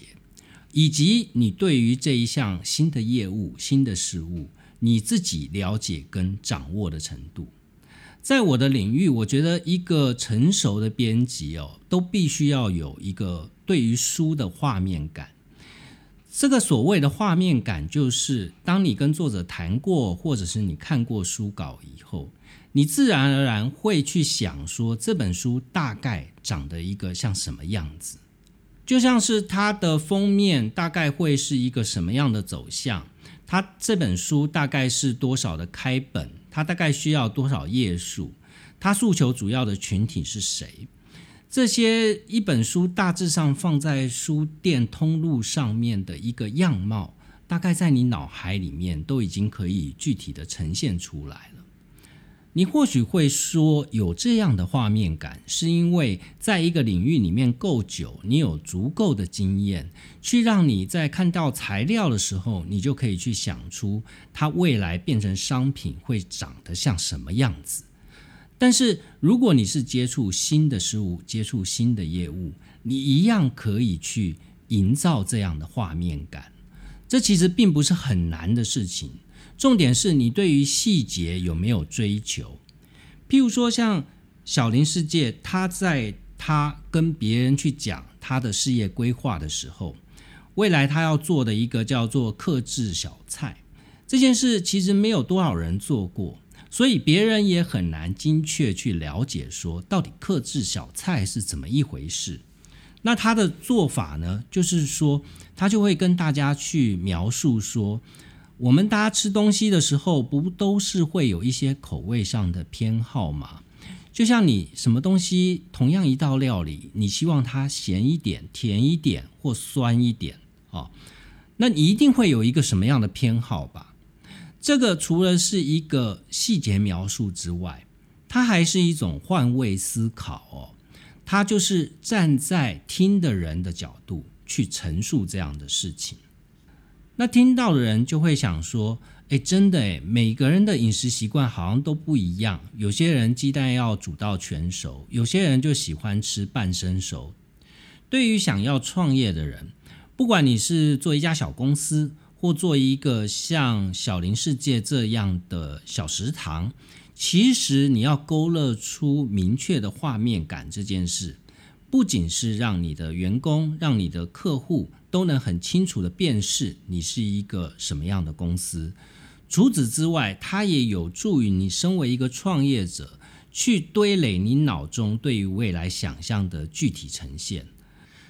A: 以及你对于这一项新的业务、新的事物，你自己了解跟掌握的程度。在我的领域，我觉得一个成熟的编辑哦，都必须要有一个对于书的画面感。这个所谓的画面感，就是当你跟作者谈过，或者是你看过书稿以后。你自然而然会去想说这本书大概长得一个像什么样子，就像是它的封面大概会是一个什么样的走向，它这本书大概是多少的开本，它大概需要多少页数，它诉求主要的群体是谁，这些一本书大致上放在书店通路上面的一个样貌，大概在你脑海里面都已经可以具体的呈现出来了。你或许会说，有这样的画面感，是因为在一个领域里面够久，你有足够的经验，去让你在看到材料的时候，你就可以去想出它未来变成商品会长得像什么样子。但是，如果你是接触新的事物、接触新的业务，你一样可以去营造这样的画面感。这其实并不是很难的事情。重点是你对于细节有没有追求？譬如说，像小林世界，他在他跟别人去讲他的事业规划的时候，未来他要做的一个叫做克制小菜这件事，其实没有多少人做过，所以别人也很难精确去了解说到底克制小菜是怎么一回事。那他的做法呢，就是说他就会跟大家去描述说。我们大家吃东西的时候，不都是会有一些口味上的偏好吗？就像你什么东西，同样一道料理，你希望它咸一点、甜一点或酸一点啊？那你一定会有一个什么样的偏好吧？这个除了是一个细节描述之外，它还是一种换位思考哦。它就是站在听的人的角度去陈述这样的事情。那听到的人就会想说：“哎，真的哎，每个人的饮食习惯好像都不一样。有些人鸡蛋要煮到全熟，有些人就喜欢吃半生熟。对于想要创业的人，不管你是做一家小公司，或做一个像小林世界这样的小食堂，其实你要勾勒出明确的画面感这件事。”不仅是让你的员工、让你的客户都能很清楚的辨识你是一个什么样的公司，除此之外，它也有助于你身为一个创业者去堆垒你脑中对于未来想象的具体呈现。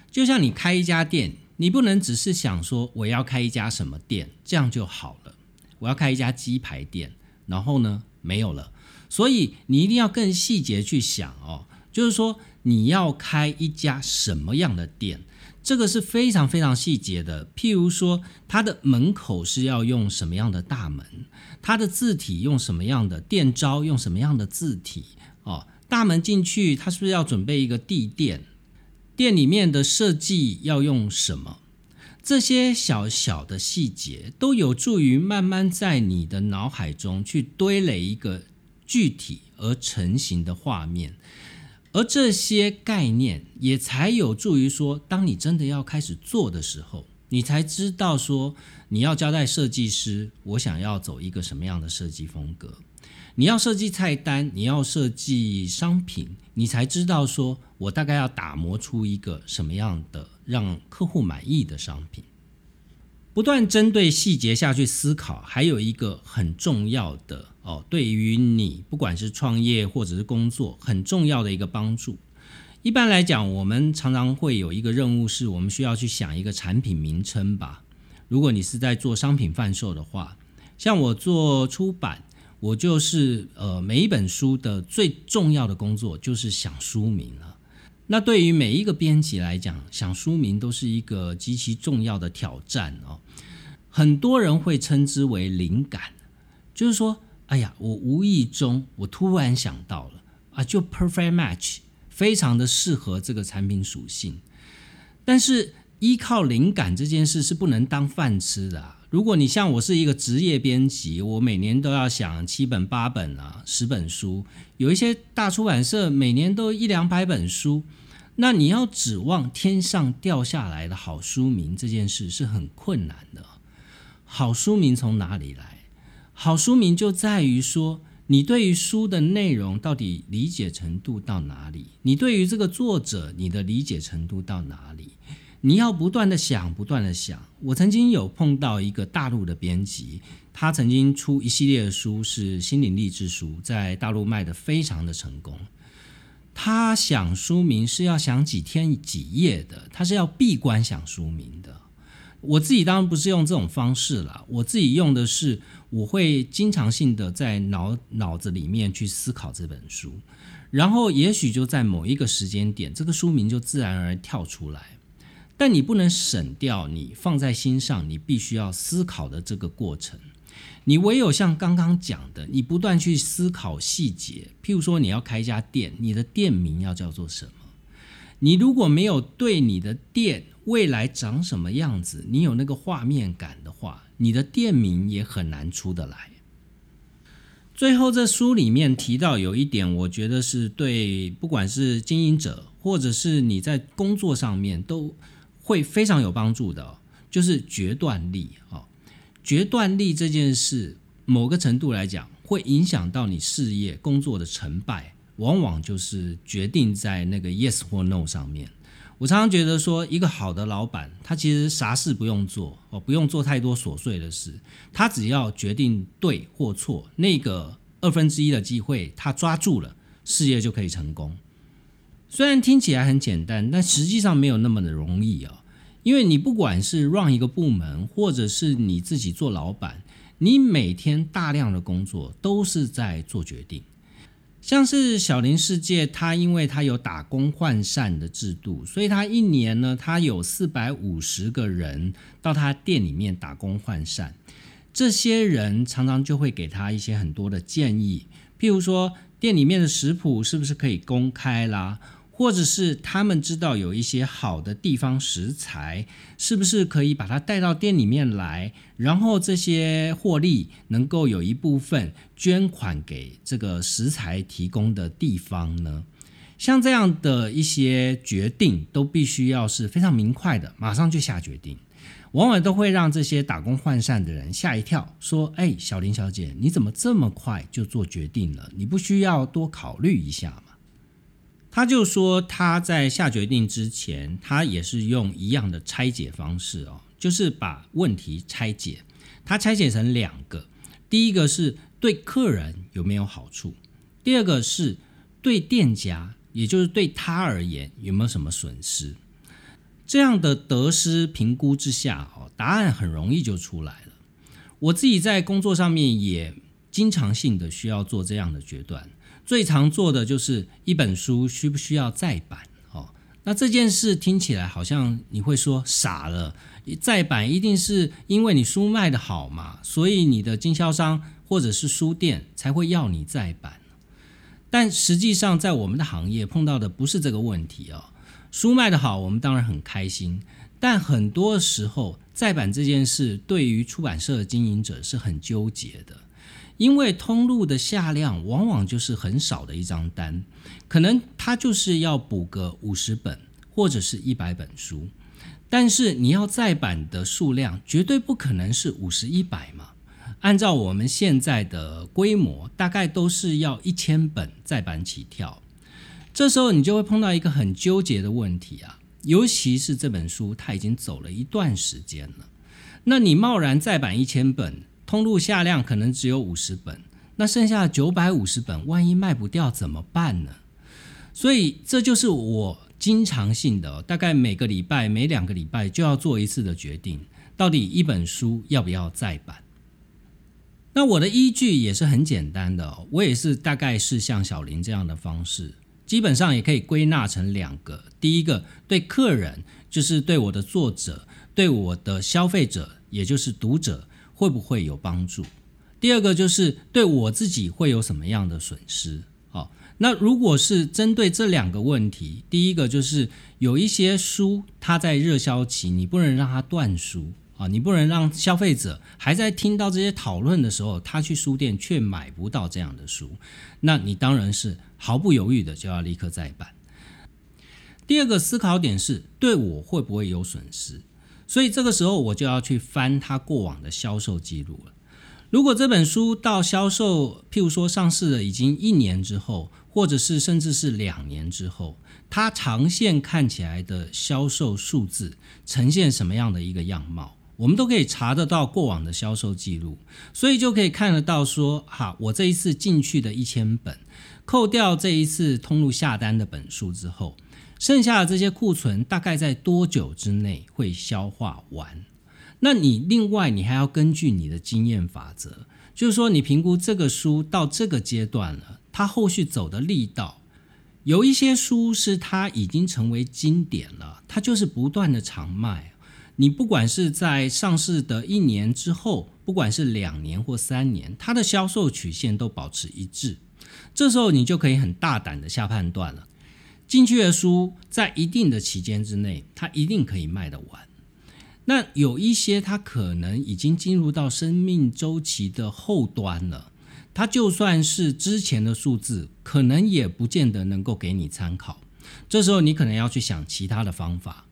A: 就像你开一家店，你不能只是想说我要开一家什么店，这样就好了。我要开一家鸡排店，然后呢没有了，所以你一定要更细节去想哦，就是说。你要开一家什么样的店？这个是非常非常细节的。譬如说，它的门口是要用什么样的大门？它的字体用什么样的？店招用什么样的字体？哦，大门进去，它是不是要准备一个地垫？店里面的设计要用什么？这些小小的细节都有助于慢慢在你的脑海中去堆垒一个具体而成型的画面。而这些概念也才有助于说，当你真的要开始做的时候，你才知道说你要交代设计师，我想要走一个什么样的设计风格。你要设计菜单，你要设计商品，你才知道说我大概要打磨出一个什么样的让客户满意的商品。不断针对细节下去思考，还有一个很重要的哦，对于你不管是创业或者是工作，很重要的一个帮助。一般来讲，我们常常会有一个任务，是我们需要去想一个产品名称吧。如果你是在做商品贩售的话，像我做出版，我就是呃每一本书的最重要的工作就是想书名了。那对于每一个编辑来讲，想书名都是一个极其重要的挑战哦。很多人会称之为灵感，就是说，哎呀，我无意中我突然想到了啊，就 perfect match，非常的适合这个产品属性。但是依靠灵感这件事是不能当饭吃的。如果你像我是一个职业编辑，我每年都要想七本八本啊，十本书，有一些大出版社每年都一两百本书。那你要指望天上掉下来的好书名这件事是很困难的。好书名从哪里来？好书名就在于说，你对于书的内容到底理解程度到哪里？你对于这个作者，你的理解程度到哪里？你要不断的想，不断的想。我曾经有碰到一个大陆的编辑，他曾经出一系列的书，是心灵励志书，在大陆卖的非常的成功。他想书名是要想几天几夜的，他是要闭关想书名的。我自己当然不是用这种方式了，我自己用的是我会经常性的在脑脑子里面去思考这本书，然后也许就在某一个时间点，这个书名就自然而然跳出来。但你不能省掉你放在心上，你必须要思考的这个过程。你唯有像刚刚讲的，你不断去思考细节，譬如说你要开一家店，你的店名要叫做什么？你如果没有对你的店未来长什么样子，你有那个画面感的话，你的店名也很难出得来。最后，这书里面提到有一点，我觉得是对不管是经营者或者是你在工作上面都会非常有帮助的，就是决断力哦。决断力这件事，某个程度来讲，会影响到你事业工作的成败，往往就是决定在那个 yes 或 no 上面。我常常觉得说，一个好的老板，他其实啥事不用做哦，不用做太多琐碎的事，他只要决定对或错，那个二分之一的机会他抓住了，事业就可以成功。虽然听起来很简单，但实际上没有那么的容易哦。因为你不管是 run 一个部门，或者是你自己做老板，你每天大量的工作都是在做决定。像是小林世界，他因为他有打工换膳的制度，所以他一年呢，他有四百五十个人到他店里面打工换膳。这些人常常就会给他一些很多的建议，譬如说店里面的食谱是不是可以公开啦。或者是他们知道有一些好的地方食材，是不是可以把它带到店里面来？然后这些获利能够有一部分捐款给这个食材提供的地方呢？像这样的一些决定，都必须要是非常明快的，马上就下决定，往往都会让这些打工换膳的人吓一跳，说：“哎，小林小姐，你怎么这么快就做决定了？你不需要多考虑一下吗？”他就说他在下决定之前，他也是用一样的拆解方式哦，就是把问题拆解。他拆解成两个，第一个是对客人有没有好处，第二个是对店家，也就是对他而言有没有什么损失。这样的得失评估之下哦，答案很容易就出来了。我自己在工作上面也经常性的需要做这样的决断。最常做的就是一本书需不需要再版哦？那这件事听起来好像你会说傻了，再版一定是因为你书卖的好嘛，所以你的经销商或者是书店才会要你再版。但实际上在我们的行业碰到的不是这个问题哦。书卖的好，我们当然很开心，但很多时候再版这件事对于出版社的经营者是很纠结的。因为通路的下量往往就是很少的一张单，可能他就是要补个五十本或者是一百本书，但是你要再版的数量绝对不可能是五十一百嘛。按照我们现在的规模，大概都是要一千本再版起跳。这时候你就会碰到一个很纠结的问题啊，尤其是这本书它已经走了一段时间了，那你贸然再版一千本。通路下量可能只有五十本，那剩下九百五十本，万一卖不掉怎么办呢？所以这就是我经常性的，大概每个礼拜、每两个礼拜就要做一次的决定，到底一本书要不要再版。那我的依据也是很简单的，我也是大概是像小林这样的方式，基本上也可以归纳成两个：第一个，对客人，就是对我的作者，对我的消费者，也就是读者。会不会有帮助？第二个就是对我自己会有什么样的损失？好，那如果是针对这两个问题，第一个就是有一些书它在热销期，你不能让它断书啊，你不能让消费者还在听到这些讨论的时候，他去书店却买不到这样的书，那你当然是毫不犹豫的就要立刻再版。第二个思考点是对我会不会有损失？所以这个时候我就要去翻他过往的销售记录了。如果这本书到销售，譬如说上市了已经一年之后，或者是甚至是两年之后，它长线看起来的销售数字呈现什么样的一个样貌，我们都可以查得到过往的销售记录，所以就可以看得到说，哈，我这一次进去的一千本，扣掉这一次通路下单的本数之后。剩下的这些库存大概在多久之内会消化完？那你另外你还要根据你的经验法则，就是说你评估这个书到这个阶段了，它后续走的力道，有一些书是它已经成为经典了，它就是不断的长卖。你不管是在上市的一年之后。不管是两年或三年，它的销售曲线都保持一致。这时候你就可以很大胆的下判断了，进去的书在一定的期间之内，它一定可以卖得完。那有一些它可能已经进入到生命周期的后端了，它就算是之前的数字，可能也不见得能够给你参考。这时候你可能要去想其他的方法，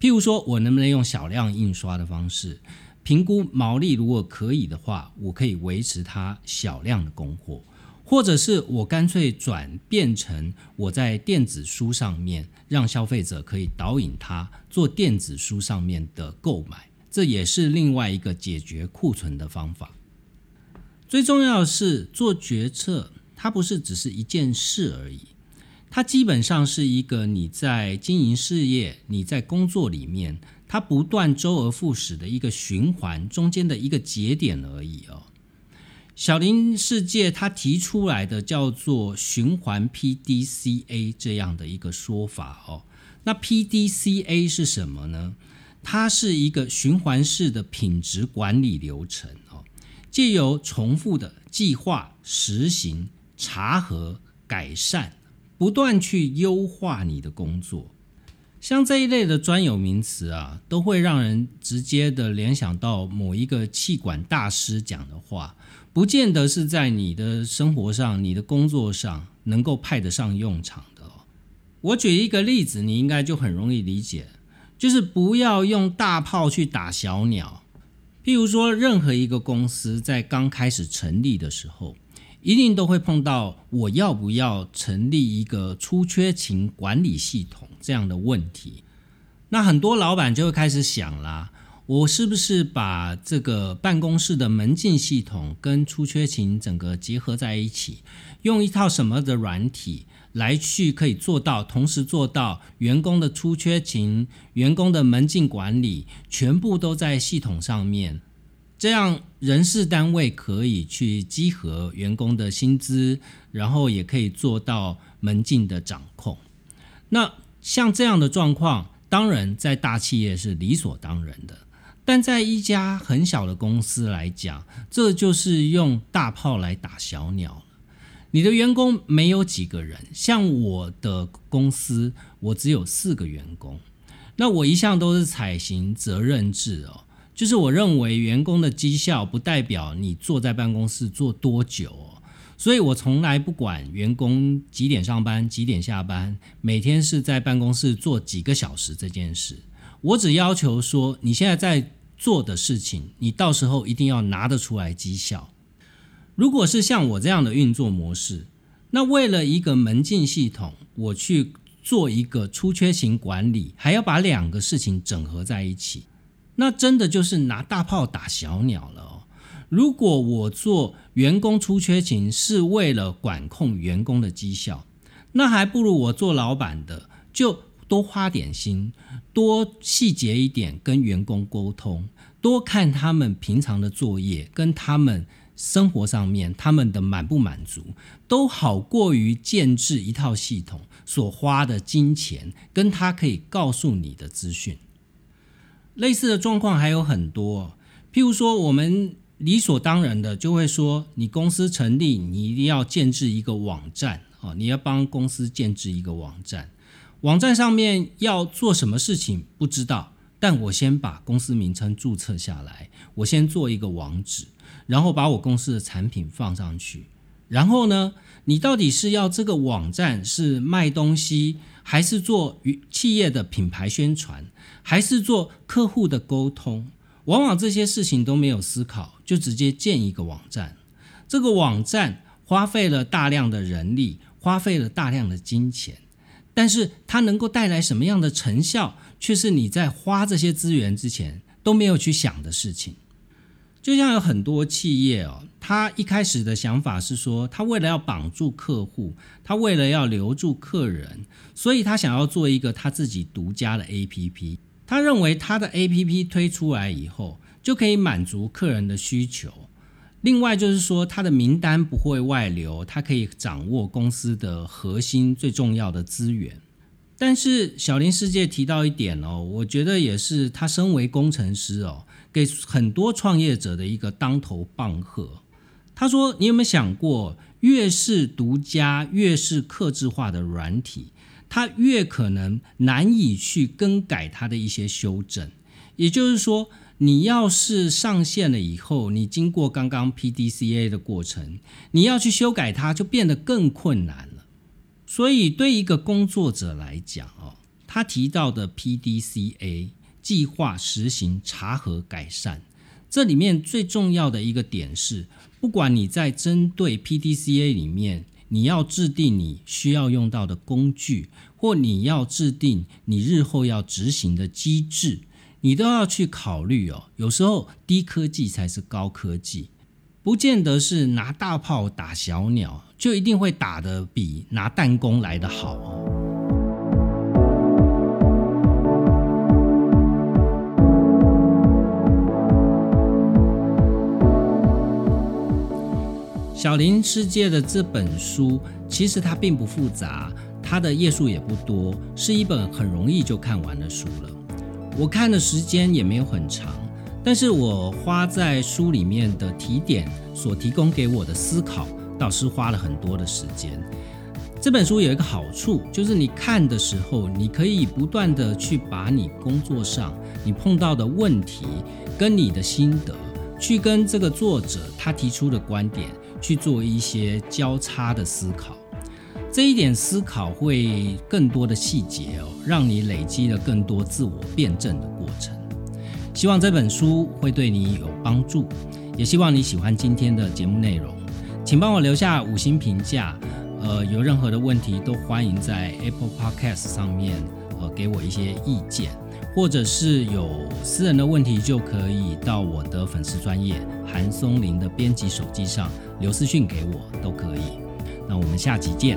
A: 譬如说我能不能用小量印刷的方式，评估毛利，如果可以的话，我可以维持它小量的供货。或者是我干脆转变成我在电子书上面，让消费者可以导引他做电子书上面的购买，这也是另外一个解决库存的方法。最重要的是做决策，它不是只是一件事而已，它基本上是一个你在经营事业、你在工作里面，它不断周而复始的一个循环中间的一个节点而已哦。小林世界他提出来的叫做循环 PDCA 这样的一个说法哦，那 PDCA 是什么呢？它是一个循环式的品质管理流程哦，借由重复的计划、实行、查核、改善，不断去优化你的工作。像这一类的专有名词啊，都会让人直接的联想到某一个气管大师讲的话。不见得是在你的生活上、你的工作上能够派得上用场的。哦我举一个例子，你应该就很容易理解，就是不要用大炮去打小鸟。譬如说，任何一个公司在刚开始成立的时候，一定都会碰到我要不要成立一个出缺勤管理系统这样的问题。那很多老板就会开始想啦。我是不是把这个办公室的门禁系统跟出缺勤整个结合在一起，用一套什么的软体来去可以做到，同时做到员工的出缺勤、员工的门禁管理，全部都在系统上面，这样人事单位可以去集合员工的薪资，然后也可以做到门禁的掌控。那像这样的状况，当然在大企业是理所当然的。但在一家很小的公司来讲，这就是用大炮来打小鸟。你的员工没有几个人，像我的公司，我只有四个员工。那我一向都是采行责任制哦，就是我认为员工的绩效不代表你坐在办公室坐多久哦，所以我从来不管员工几点上班、几点下班，每天是在办公室坐几个小时这件事。我只要求说，你现在在做的事情，你到时候一定要拿得出来绩效。如果是像我这样的运作模式，那为了一个门禁系统，我去做一个出缺型管理，还要把两个事情整合在一起，那真的就是拿大炮打小鸟了哦。如果我做员工出缺勤是为了管控员工的绩效，那还不如我做老板的就。多花点心，多细节一点跟员工沟通，多看他们平常的作业，跟他们生活上面他们的满不满足，都好过于建制一套系统所花的金钱，跟他可以告诉你的资讯。类似的状况还有很多，譬如说，我们理所当然的就会说，你公司成立，你一定要建制一个网站啊，你要帮公司建制一个网站。网站上面要做什么事情不知道，但我先把公司名称注册下来，我先做一个网址，然后把我公司的产品放上去。然后呢，你到底是要这个网站是卖东西，还是做企业的品牌宣传，还是做客户的沟通？往往这些事情都没有思考，就直接建一个网站。这个网站花费了大量的人力，花费了大量的金钱。但是它能够带来什么样的成效，却是你在花这些资源之前都没有去想的事情。就像有很多企业哦，他一开始的想法是说，他为了要绑住客户，他为了要留住客人，所以他想要做一个他自己独家的 APP。他认为他的 APP 推出来以后，就可以满足客人的需求。另外就是说，他的名单不会外流，他可以掌握公司的核心最重要的资源。但是小林世界提到一点哦，我觉得也是他身为工程师哦，给很多创业者的一个当头棒喝。他说：“你有没有想过，越是独家、越是克制化的软体，它越可能难以去更改它的一些修正。也就是说，你要是上线了以后，你经过刚刚 PDCA 的过程，你要去修改它，就变得更困难了。所以，对一个工作者来讲哦，他提到的 PDCA 计划实行查核改善，这里面最重要的一个点是。”不管你在针对 PDCA 里面，你要制定你需要用到的工具，或你要制定你日后要执行的机制，你都要去考虑哦。有时候低科技才是高科技，不见得是拿大炮打小鸟，就一定会打得比拿弹弓来的好哦。小林世界的这本书，其实它并不复杂，它的页数也不多，是一本很容易就看完的书了。我看的时间也没有很长，但是我花在书里面的提点所提供给我的思考，倒是花了很多的时间。这本书有一个好处，就是你看的时候，你可以不断的去把你工作上你碰到的问题，跟你的心得，去跟这个作者他提出的观点。去做一些交叉的思考，这一点思考会更多的细节哦，让你累积了更多自我辩证的过程。希望这本书会对你有帮助，也希望你喜欢今天的节目内容，请帮我留下五星评价。呃，有任何的问题都欢迎在 Apple Podcast 上面呃给我一些意见。或者是有私人的问题，就可以到我的粉丝专业韩松林的编辑手机上留私讯给我，都可以。那我们下集见。